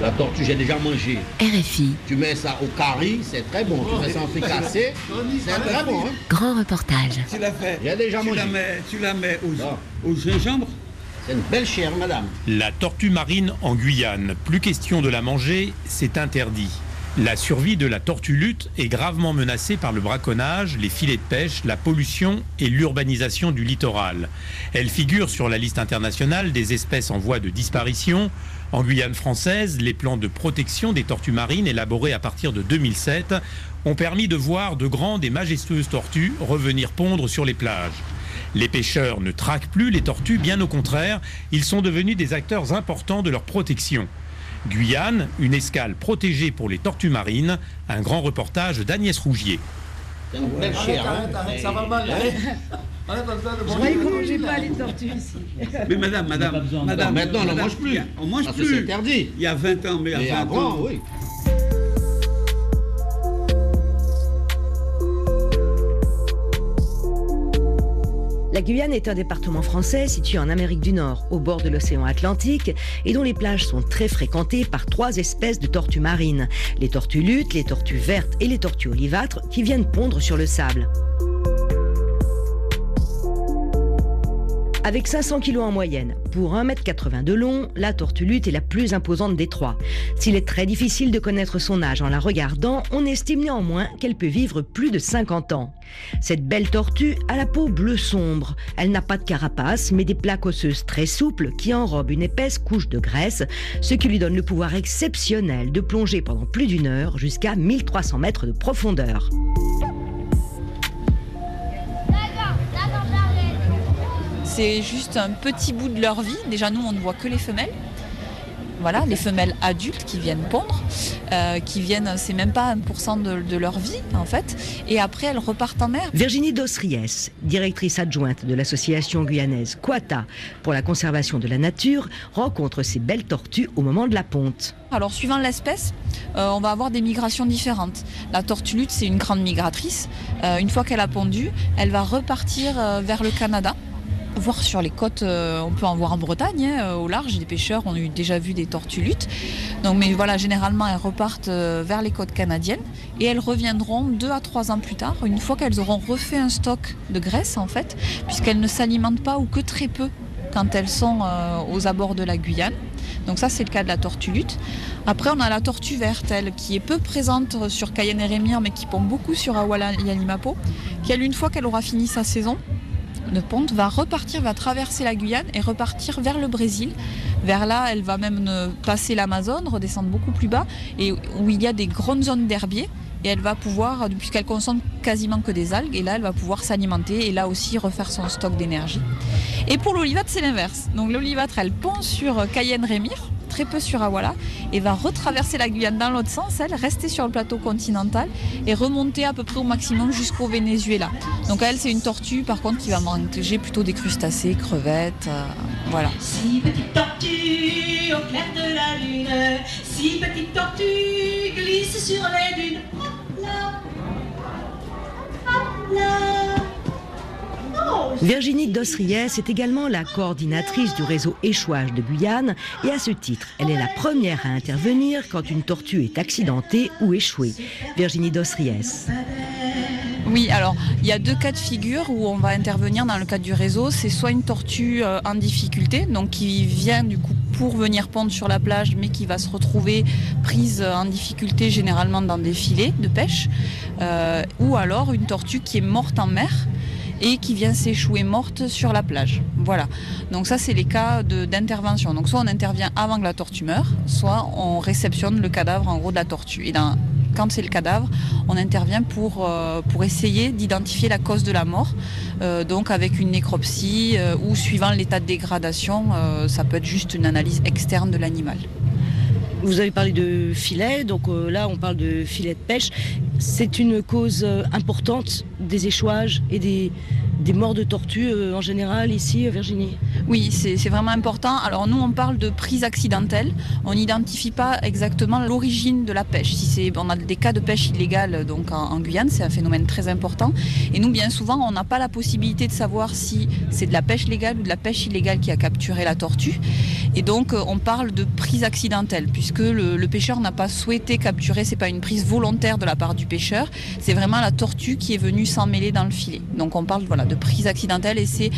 La tortue, j'ai déjà mangé. RFI. Tu mets ça au curry, c'est très bon. Tu mets ça en fricassé, c'est très bon. Hein. Grand reportage. Tu l'as fait. J'ai déjà Tu mangé. la mets, tu la mets au, Ah. au gingembre C'est une belle chair, madame. La tortue marine en Guyane, plus question de la manger, c'est interdit. La survie de la tortue lutte est gravement menacée par le braconnage, les filets de pêche, la pollution et l'urbanisation du littoral. Elle figure sur la liste internationale des espèces en voie de disparition. En Guyane française, les plans de protection des tortues marines élaborés à partir de 2007 ont permis de voir de grandes et majestueuses tortues revenir pondre sur les plages. Les pêcheurs ne traquent plus les tortues, bien au contraire, ils sont devenus des acteurs importants de leur protection. Guyane, une escale protégée pour les tortues marines, un grand reportage d'Agnès Rougier. C'est Je croyais qu'on mangeait pas les tortues ici. Mais madame, madame, madame. Maintenant, on n'en mange plus. On mange Parce que plus. c'est interdit. Il y a 20 ans, mais il y Mais a 20 avant, ans. oui. La Guyane est un département français situé en Amérique du Nord, au bord de l'océan Atlantique, et dont les plages sont très fréquentées par trois espèces de tortues marines les tortues luttes, les tortues vertes et les tortues olivâtres, qui viennent pondre sur le sable. Avec 500 kg en moyenne, pour 1,80 m de long, la tortue lutte est la plus imposante des trois. S'il est très difficile de connaître son âge en la regardant, on estime néanmoins qu'elle peut vivre plus de 50 ans. Cette belle tortue a la peau bleu sombre. Elle n'a pas de carapace, mais des plaques osseuses très souples qui enrobent une épaisse couche de graisse, ce qui lui donne le pouvoir exceptionnel de plonger pendant plus d'une heure jusqu'à 1300 mètres de profondeur. C'est juste un petit bout de leur vie. Déjà, nous, on ne voit que les femelles. Voilà, les femelles adultes qui viennent pondre, euh, qui viennent, c'est même pas 1% de, de leur vie en fait. Et après, elles repartent en mer. Virginie Dosries, directrice adjointe de l'association guyanaise Quata pour la conservation de la nature, rencontre ces belles tortues au moment de la ponte. Alors, suivant l'espèce, euh, on va avoir des migrations différentes. La tortue lutte, c'est une grande migratrice. Euh, une fois qu'elle a pondu, elle va repartir vers le Canada. Voir sur les côtes, euh, on peut en voir en Bretagne, hein, euh, au large, des pêcheurs ont eu déjà vu des tortues luttes. Donc, mais voilà, généralement, elles repartent euh, vers les côtes canadiennes et elles reviendront deux à trois ans plus tard, une fois qu'elles auront refait un stock de graisse, en fait, puisqu'elles ne s'alimentent pas ou que très peu quand elles sont aux abords de la Guyane. Donc ça, c'est le cas de la tortue lutte. Après, on a la tortue verte, elle, qui est peu présente sur Cayenne et Rémire, mais qui pond beaucoup sur Awala et Yalimapo, qui, une fois qu'elle aura fini sa saison de ponte, va repartir, va traverser la Guyane et repartir vers le Brésil. Vers là, elle va même passer l'Amazone, redescendre beaucoup plus bas, et où il y a des grandes zones d'herbiers. Et elle va pouvoir, puisqu'elle consomme quasiment que des algues, et là, elle va pouvoir s'alimenter et là aussi refaire son stock d'énergie. Et pour l'olivâtre, c'est l'inverse. Donc l'olivâtre, elle pond sur Cayenne-Rémire, très peu sur Awala, et va retraverser la Guyane dans l'autre sens, elle, rester sur le plateau continental et remonter à peu près au maximum jusqu'au Venezuela. Donc elle, c'est une tortue, par contre, qui va manger plutôt des crustacés, crevettes, euh, voilà. Si petite tortue au clair de la lune, si petite tortue glisse sur les dunes. Hop là, hop là. Virginie Dosries est également la coordinatrice du réseau échouage de Guyane et à ce titre, elle est la première à intervenir quand une tortue est accidentée ou échouée. Virginie Dosries. Oui, alors il y a deux cas de figure où on va intervenir dans le cadre du réseau. C'est soit une tortue euh, en difficulté, donc qui vient du coup pour venir pondre sur la plage, mais qui va se retrouver prise euh, en difficulté généralement dans des filets de pêche, euh, ou alors une tortue qui est morte en mer et qui vient s'échouer morte sur la plage. Voilà. Donc ça, c'est les cas d'intervention. Donc soit on intervient avant que la tortue meure, soit on réceptionne le cadavre en gros de la tortue. Et quand c'est le cadavre, on intervient pour, euh, pour essayer d'identifier la cause de la mort. Euh, donc avec une nécropsie euh, ou suivant l'état de dégradation, ça peut être juste une analyse externe de l'animal. Vous avez parlé de filets, donc là on parle de filets de pêche. C'est une cause importante des échouages et des, des morts de tortues euh, en général ici, Virginie Oui, c'est vraiment important. Alors nous, on parle de prise accidentelle. On n'identifie pas exactement l'origine de la pêche. Si on a des cas de pêche illégale donc en, Guyane, c'est un phénomène très important. Et nous, bien souvent, on n'a pas la possibilité de savoir si c'est de la pêche légale ou de la pêche illégale qui a capturé la tortue. Et donc, euh, on parle de prise accidentelle, puisque le, le pêcheur n'a pas souhaité capturer, c'est pas une prise volontaire de la part du pêcheur, c'est vraiment la tortue qui est venue s'emmêler dans le filet. Donc, on parle voilà, de prise accidentelle et c'est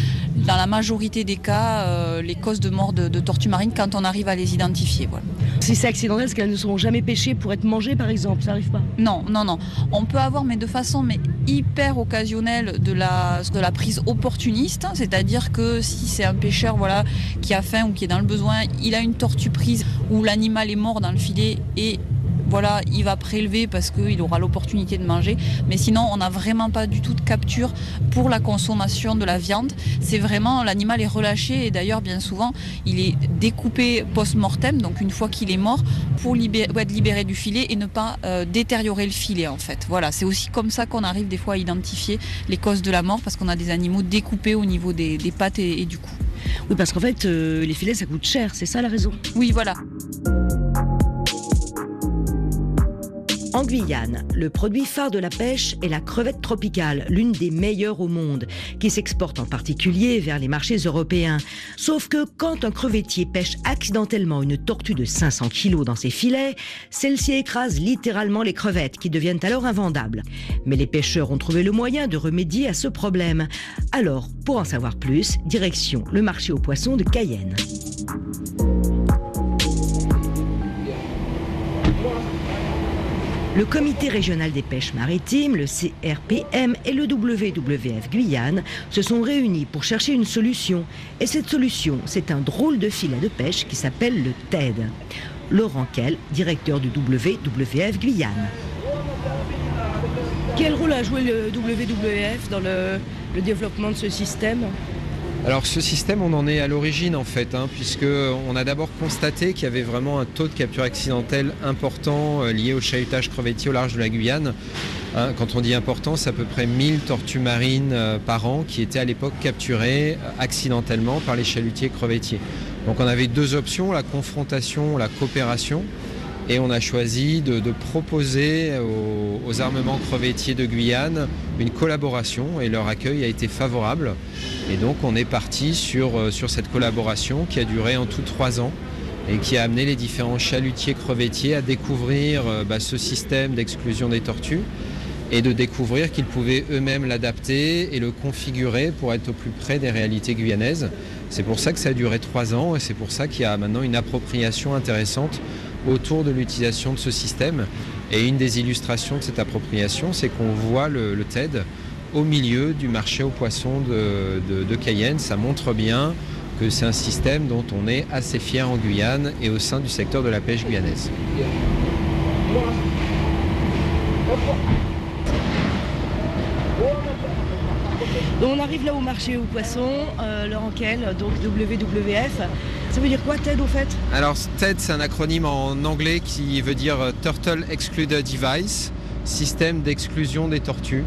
dans la majorité des cas euh, les causes de mort de, de tortues marines quand on arrive à les identifier. Voilà. Si c'est accidentel, est-ce qu'elles ne seront jamais pêchées pour être mangées par exemple? Ça arrive pas? Non, non, non. On peut avoir, mais de façon mais hyper occasionnelle, de la, de la prise opportuniste. C'est-à-dire que si c'est un pêcheur voilà, qui a faim ou qui est dans le besoin, il a une tortue prise où l'animal est mort dans le filet et voilà, il va prélever parce qu'il aura l'opportunité de manger. Mais sinon, on n'a vraiment pas du tout de capture pour la consommation de la viande. C'est vraiment, l'animal est relâché et d'ailleurs, bien souvent, il est découpé post-mortem, donc une fois qu'il est mort, pour libérer, être libéré du filet et ne pas euh, détériorer le filet en fait. Voilà, c'est aussi comme ça qu'on arrive des fois à identifier les causes de la mort parce qu'on a des animaux découpés au niveau des, des pattes et, et du cou. Oui, parce qu'en fait, euh, les filets, ça coûte cher, c'est ça la raison? Oui, voilà. En Guyane, le produit phare de la pêche est la crevette tropicale, l'une des meilleures au monde, qui s'exporte en particulier vers les marchés européens. Sauf que quand un crevettier pêche accidentellement une tortue de 500 kilos dans ses filets, celle-ci écrase littéralement les crevettes qui deviennent alors invendables. Mais les pêcheurs ont trouvé le moyen de remédier à ce problème. Alors, pour en savoir plus, direction le marché aux poissons de Cayenne. Le Comité régional des pêches maritimes, le CRPM et le WWF Guyane se sont réunis pour chercher une solution. Et cette solution, c'est un drôle de filet de pêche qui s'appelle le TED. Laurent Kell, directeur du WWF Guyane. Quel rôle a joué le WWF dans le, le développement de ce système? Alors ce système, on en est à l'origine en fait, hein, puisque on a d'abord constaté qu'il y avait vraiment un taux de capture accidentelle important euh, lié au chahutage crevettier au large de la Guyane. Hein, quand on dit important, c'est à peu près 1000 tortues marines euh, par an qui étaient à l'époque capturées euh, accidentellement par les chalutiers crevettiers. Donc on avait deux options, la confrontation, la coopération. Et on a choisi de, proposer aux, aux armements crevettiers de Guyane une collaboration et leur accueil a été favorable. Et donc on est parti sur, euh, sur cette collaboration qui a duré en tout trois ans et qui a amené les différents chalutiers crevettiers à découvrir euh, bah, ce système d'exclusion des tortues et de découvrir qu'ils pouvaient eux-mêmes l'adapter et le configurer pour être au plus près des réalités guyanaises. C'est pour ça que ça a duré trois ans et c'est pour ça qu'il y a maintenant une appropriation intéressante autour de l'utilisation de ce système. Et une des illustrations de cette appropriation, c'est qu'on voit le, TED au milieu du marché aux poissons de Cayenne. Ça montre bien que c'est un système dont on est assez fier en Guyane et au sein du secteur de la pêche guyanaise. Donc on arrive là au marché aux poissons, euh, Laurent Kell, donc WWF. Ça veut dire quoi TED au fait? Alors TED, c'est un acronyme en anglais qui veut dire euh, Turtle Excluder Device, système d'exclusion des tortues.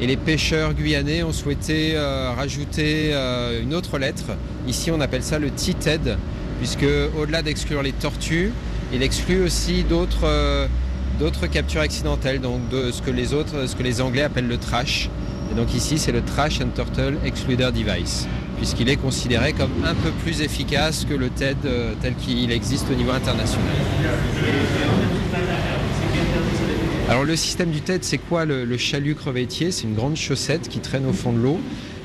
Et les pêcheurs guyanais ont souhaité euh, rajouter euh, une autre lettre. Ici, on appelle ça le T-TED, puisque au-delà d'exclure les tortues, il exclut aussi d'autres d'autres captures accidentelles, donc de ce que les autres, ce que les Anglais appellent le trash. Et donc ici, c'est le Trash and Turtle Excluder Device, puisqu'il est considéré comme un peu plus efficace que le TED euh, tel qu'il existe au niveau international. Alors le système du TED, c'est quoi le, chalut crevettier? C'est une grande chaussette qui traîne au fond de l'eau.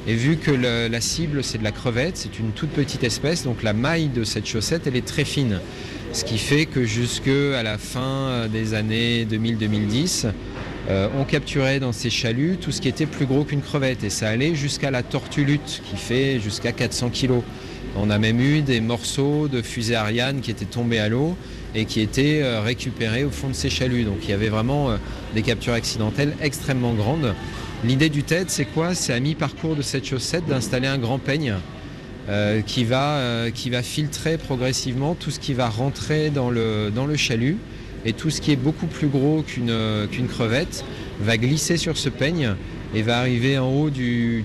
Et vu que la cible, c'est de la crevette, c'est une toute petite espèce, donc la maille de cette chaussette, elle est très fine. Ce qui fait que jusque à la fin euh, des années 2000-2010, euh, on capturait dans ces chaluts tout ce qui était plus gros qu'une crevette. Et ça allait jusqu'à la tortue lutte, qui fait jusqu'à 400 kilos. On a même eu des morceaux de fusée Ariane qui étaient tombés à l'eau et qui étaient euh, récupérés au fond de ces chaluts. Donc il y avait vraiment euh, des captures accidentelles extrêmement grandes. L'idée du TED, c'est quoi? C'est à mi-parcours de cette chaussette d'installer un grand peigne qui, va, filtrer progressivement tout ce qui va rentrer dans le chalut et tout ce qui est beaucoup plus gros qu'une euh, qu'une crevette va glisser sur ce peigne et va arriver en haut du,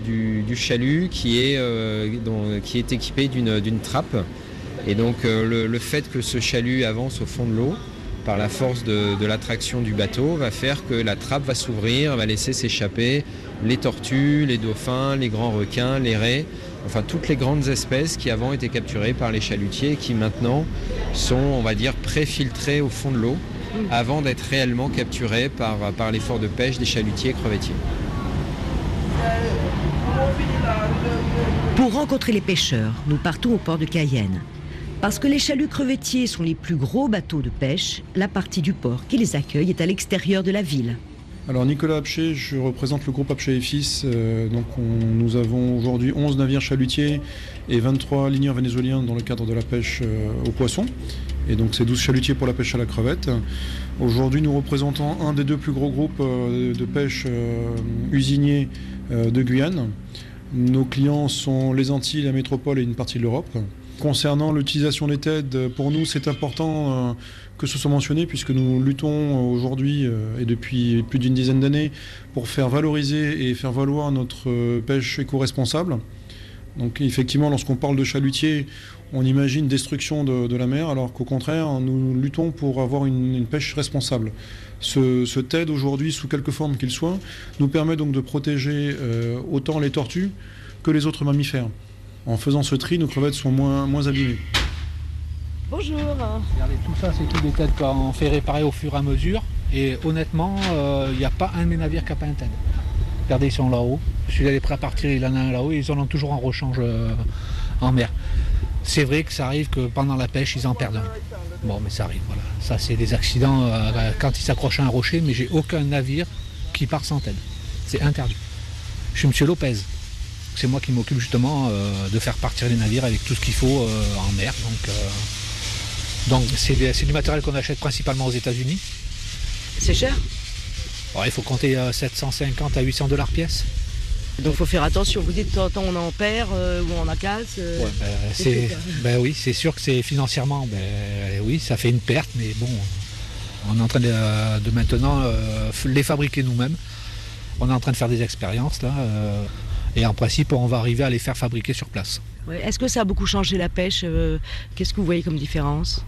chalut qui est, euh, qui est équipé d'une trappe. Et donc euh, le fait que ce chalut avance au fond de l'eau, par la force de, l'attraction du bateau, va faire que la trappe va s'ouvrir, va laisser s'échapper les tortues, les dauphins, les grands requins, les raies, enfin toutes les grandes espèces qui avant étaient capturées par les chalutiers et qui maintenant sont, on va dire, préfiltrées au fond de l'eau avant d'être réellement capturées par, par l'effort de pêche des chalutiers et crevettiers. Pour rencontrer les pêcheurs, nous partons au port de Cayenne. Parce que les chaluts crevettiers sont les plus gros bateaux de pêche, la partie du port qui les accueille est à l'extérieur de la ville. Alors Nicolas Apché, je représente le groupe Apché et Fils. Euh, nous avons aujourd'hui 11 navires chalutiers et 23 ligneurs vénézuéliens dans le cadre de la pêche euh, aux poissons. Et donc c'est 12 chalutiers pour la pêche à la crevette. Aujourd'hui nous représentons un des deux plus gros groupes euh, de pêche usiniers de Guyane. Nos clients sont les Antilles, la métropole et une partie de l'Europe. Concernant l'utilisation des TED, pour nous c'est important euh, que ce soit mentionné puisque nous luttons aujourd'hui euh, et depuis plus d'une dizaine d'années pour faire valoriser et faire valoir notre euh, pêche éco-responsable. Donc effectivement, lorsqu'on parle de chalutier, on imagine destruction de, la mer, alors qu'au contraire, nous luttons pour avoir une, pêche responsable. Ce, TED aujourd'hui, sous quelque forme qu'il soit, nous permet donc de protéger autant les tortues que les autres mammifères. En faisant ce tri, nos crevettes sont moins, moins abîmées. Bonjour. Regardez, tout ça, c'est tout des têtes qu'on fait réparer au fur et à mesure. Et honnêtement, il n'y a pas un de mes navires qui n'a pas un TED. Regardez, ils sont là-haut. Celui-là est prêt à partir, il en a un là-haut. Et ils en ont toujours en rechange euh, en mer. C'est vrai que ça arrive que pendant la pêche, ils en perdent un. Bon, mais ça arrive, voilà. Ça, c'est des accidents euh, quand ils s'accrochent à un rocher, mais j'ai aucun navire qui part sans TED. C'est interdit. Je suis Monsieur Lopez. C'est moi qui m'occupe justement euh, de faire partir les navires avec tout ce qu'il faut euh, en mer. Donc, euh, donc c'est du matériel qu'on achète principalement aux États-Unis. C'est cher? Il faut compter euh, 750 à 800 dollars pièce. Donc faut faire attention. Vous dites temps on en perd euh, ou on en casse. euh, Ouais, ben, c'est ben oui, c'est sûr que c'est financièrement, ben, oui, ça fait une perte, mais bon, on est en train de, de maintenant euh, les fabriquer nous-mêmes. On est en train de faire des expériences là, et en principe, on va arriver à les faire fabriquer sur place. ouais. Est-ce que ça a beaucoup changé la pêche euh, Qu'est-ce que vous voyez comme différence?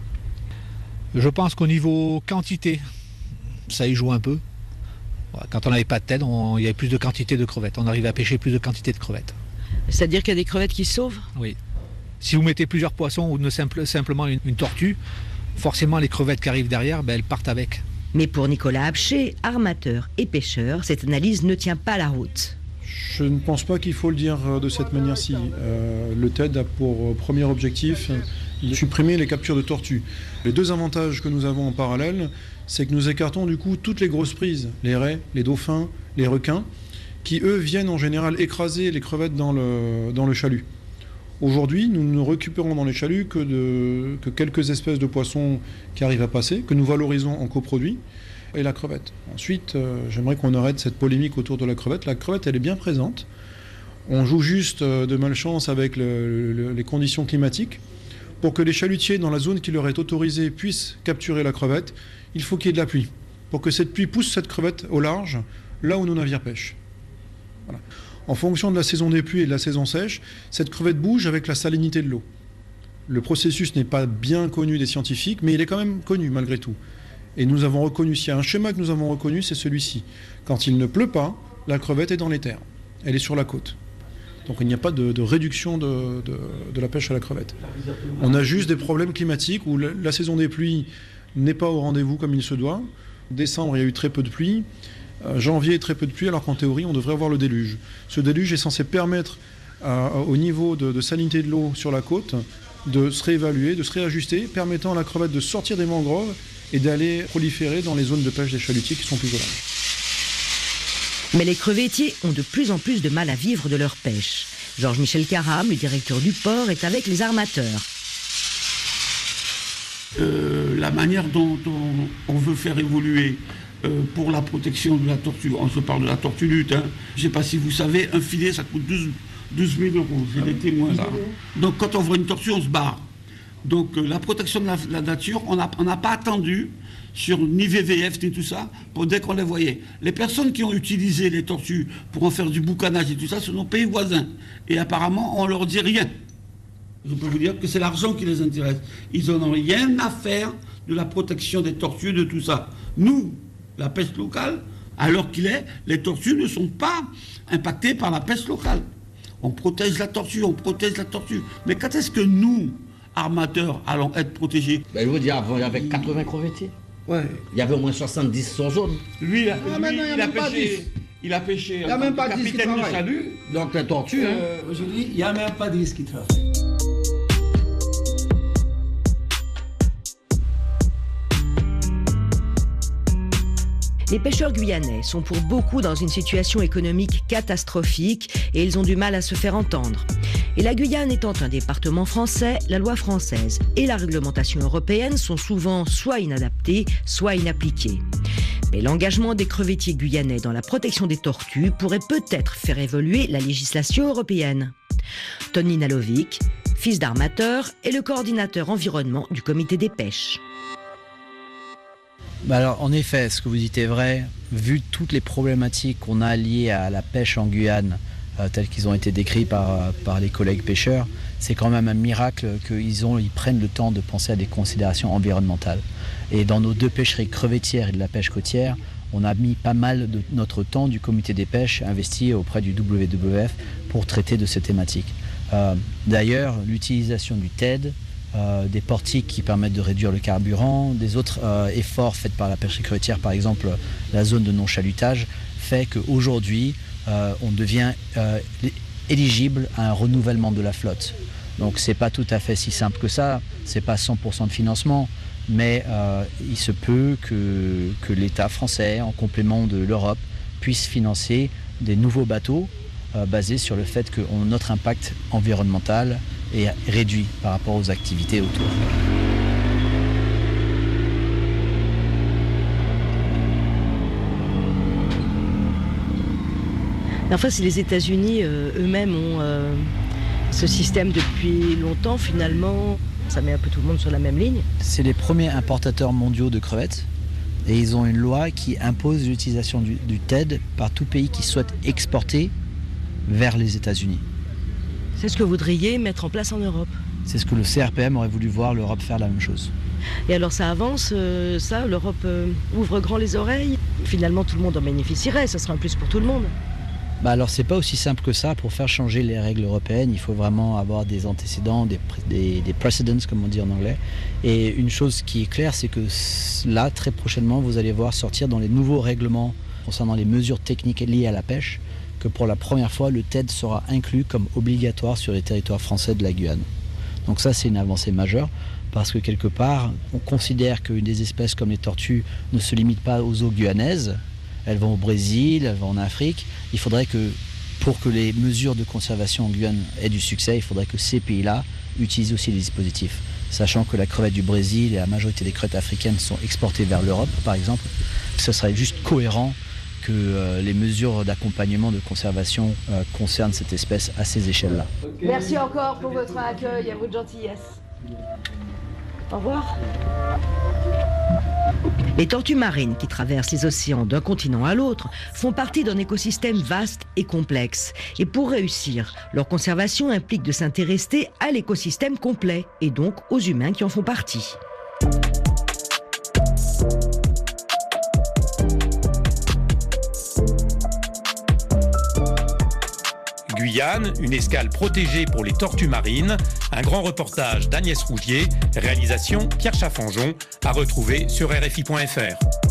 Je pense qu'au niveau quantité, ça y joue un peu. Quand on n'avait pas de tête, on- il y avait plus de quantité de crevettes. On arrivait à pêcher plus de quantité de crevettes. C'est-à-dire qu'il y a des crevettes qui se sauvent? Oui. Si vous mettez plusieurs poissons ou ne simple- simplement une, une tortue, forcément les crevettes qui arrivent derrière, ben, elles partent avec. Mais pour Nicolas Abché, armateur et pêcheur, cette analyse ne tient pas la route. Je ne pense pas qu'il faut le dire euh, de cette manière-ci. Euh, le TED a pour euh, premier objectif de supprimer les captures de tortues. Les deux avantages que nous avons en parallèle, c'est que nous écartons du coup toutes les grosses prises, les raies, les dauphins, les requins, qui eux viennent en général écraser les crevettes dans le, chalut. Aujourd'hui, nous ne récupérons dans les chaluts que, de- que quelques espèces de poissons qui arrivent à passer, que nous valorisons en coproduit, et la crevette. Ensuite, euh, j'aimerais qu'on arrête cette polémique autour de la crevette. La crevette, elle est bien présente. On joue juste euh, de malchance avec le- le- les conditions climatiques. Pour que les chalutiers dans la zone qui leur est autorisée puissent capturer la crevette, il faut qu'il y ait de la pluie. Pour que cette pluie pousse cette crevette au large, là où nos navires pêchent. En fonction de la saison des pluies et de la saison sèche, cette crevette bouge avec la salinité de l'eau. Le processus n'est pas bien connu des scientifiques, mais il est quand même connu malgré tout. Et nous avons reconnu, s'il y a un schéma que nous avons reconnu, c'est celui-ci. Quand il ne pleut pas, la crevette est dans les terres. Elle est sur la côte. Donc il n'y a pas de, réduction de, la pêche à la crevette. On a juste des problèmes climatiques où la, saison des pluies n'est pas au rendez-vous comme il se doit. Décembre, il y a eu très peu de pluie. Euh, janvier, très peu de pluie, alors qu'en théorie, on devrait avoir le déluge. Ce déluge est censé permettre au niveau de, de salinité de l'eau sur la côte de se réévaluer, de se réajuster, permettant à la crevette de sortir des mangroves et d'aller proliférer dans les zones de pêche des chalutiers qui sont plus au large. Mais les crevettiers ont de plus en plus de mal à vivre de leur pêche. Georges-Michel Caram, le directeur du port, est avec les armateurs. Euh, la manière dont on, on veut faire évoluer euh, pour la protection de la tortue, on se parle de la tortue lutte, hein. je ne sais pas si vous savez, un filet ça coûte 12, 12 000 euros, j'ai des témoins là. Donc quand on voit une tortue, on se barre. Donc euh, la protection de la, nature, on n'a pas attendu sur ni VVF ni tout ça dès qu'on les voyait. Les personnes qui ont utilisé les tortues pour en faire du boucanage et tout ça, ce sont nos pays voisins. Et apparemment, on leur dit rien. Je peux vous dire que c'est l'argent qui les intéresse. Ils n'en ont rien à faire de la protection des tortues, de tout ça. Nous, la pêche locale, l'heure qu'il est, les tortues ne sont pas impactées par la pêche locale. On protège la tortue, on protège la tortue. Mais quand est-ce que nous, armateurs, allons être protégés Ben, je vous dis, avant, il y avait 80 crevettiers. Ouais. Il y avait au moins 70 sur zone. Lui, il a, Ah, lui, maintenant, il y a il a même pas pêché. 10. Il a pêché. Il y a même pas que 10 qui travaillent. salut. Donc les tortues, hein. Euh, Aujourd'hui, il n'y a même pas 10 qui travaillent. Les pêcheurs guyanais sont pour beaucoup dans une situation économique catastrophique et ils ont du mal à se faire entendre. Et la Guyane étant un département français, la loi française et la réglementation européenne sont souvent soit inadaptées, soit inappliquées. Mais l'engagement des crevettiers guyanais dans la protection des tortues pourrait peut-être faire évoluer la législation européenne. Tony Nalovic, fils d'armateur, est le coordinateur environnement du comité des pêches. Bah alors, en effet, ce que vous dites est vrai. Vu toutes les problématiques qu'on a liées à la pêche en Guyane, euh, telles qu'ils ont été décrits par, les collègues pêcheurs, c'est quand même un miracle qu'ils prennent le temps de penser à des considérations environnementales. Et dans nos deux pêcheries crevettières et de la pêche côtière, on a mis pas mal de notre temps du comité des pêches investi auprès du WWF pour traiter de ces thématiques. Euh, D'ailleurs, l'utilisation du TED, euh, des portiques qui permettent de réduire le carburant, des autres efforts faits par la pêcherie crevettière, par exemple la zone de non-chalutage, fait qu'aujourd'hui, on devient euh, éligible à un renouvellement de la flotte. Donc c'est pas tout à fait si simple que ça, c'est pas 100% de financement, mais euh, il se peut que, l'État français, en complément de l'Europe, puisse financer des nouveaux bateaux euh, basés sur le fait que notre impact environnemental est réduit par rapport aux activités autour. Enfin, si les États-Unis euh, eux-mêmes ont euh, ce système depuis longtemps, finalement, ça met un peu tout le monde sur la même ligne. C'est les premiers importateurs mondiaux de crevettes et ils ont une loi qui impose l'utilisation du, du TED par tout pays qui souhaite exporter vers les États-Unis. C'est ce que vous voudriez mettre en place en Europe. C'est ce que le CRPM aurait voulu voir l'Europe faire la même chose. Et alors ça avance, euh, ça, l'Europe euh, ouvre grand les oreilles. Finalement, tout le monde en bénéficierait, ça sera un plus pour tout le monde. Bah alors c'est pas aussi simple que ça. Pour faire changer les règles européennes, il faut vraiment avoir des antécédents, des, des, des precedents comme on dit en anglais. Et une chose qui est claire, c'est que là, très prochainement, vous allez voir sortir dans les nouveaux règlements concernant les mesures techniques liées à la pêche, que pour la première fois, le TED sera inclus comme obligatoire sur les territoires français de la Guyane. Donc ça, c'est une avancée majeure parce que quelque part, on considère que des espèces comme les tortues ne se limitent pas aux eaux guyanaises. Elles vont au Brésil, elles vont en Afrique. Il faudrait que, pour que les mesures de conservation en Guyane aient du succès, il faudrait que ces pays-là utilisent aussi les dispositifs. Sachant que la crevette du Brésil et la majorité des crevettes africaines sont exportées vers l'Europe, par exemple, ce serait juste cohérent que euh, les mesures d'accompagnement de conservation euh, concernent cette espèce à ces échelles-là. Merci encore pour votre accueil et votre gentillesse. Au revoir. Les tortues marines qui traversent les océans d'un continent à l'autre font partie d'un écosystème vaste et complexe. Et pour réussir, leur conservation implique de s'intéresser à l'écosystème complet et donc aux humains qui en font partie. Une escale protégée pour les tortues marines, un grand reportage d'Agnès Rougier, réalisation Pierre Chaffanjon, à retrouver sur RFI.fr.